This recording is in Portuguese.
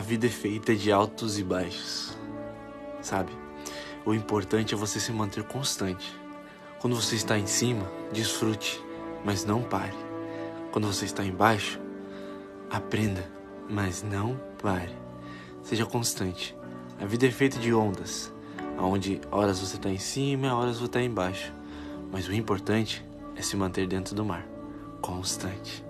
A vida é feita de altos e baixos, sabe? O importante é você se manter constante. Quando você está em cima, desfrute, mas não pare. Quando você está embaixo, aprenda, mas não pare. Seja constante. A vida é feita de ondas, onde horas você está em cima, e horas você está embaixo. Mas o importante é se manter dentro do mar, constante.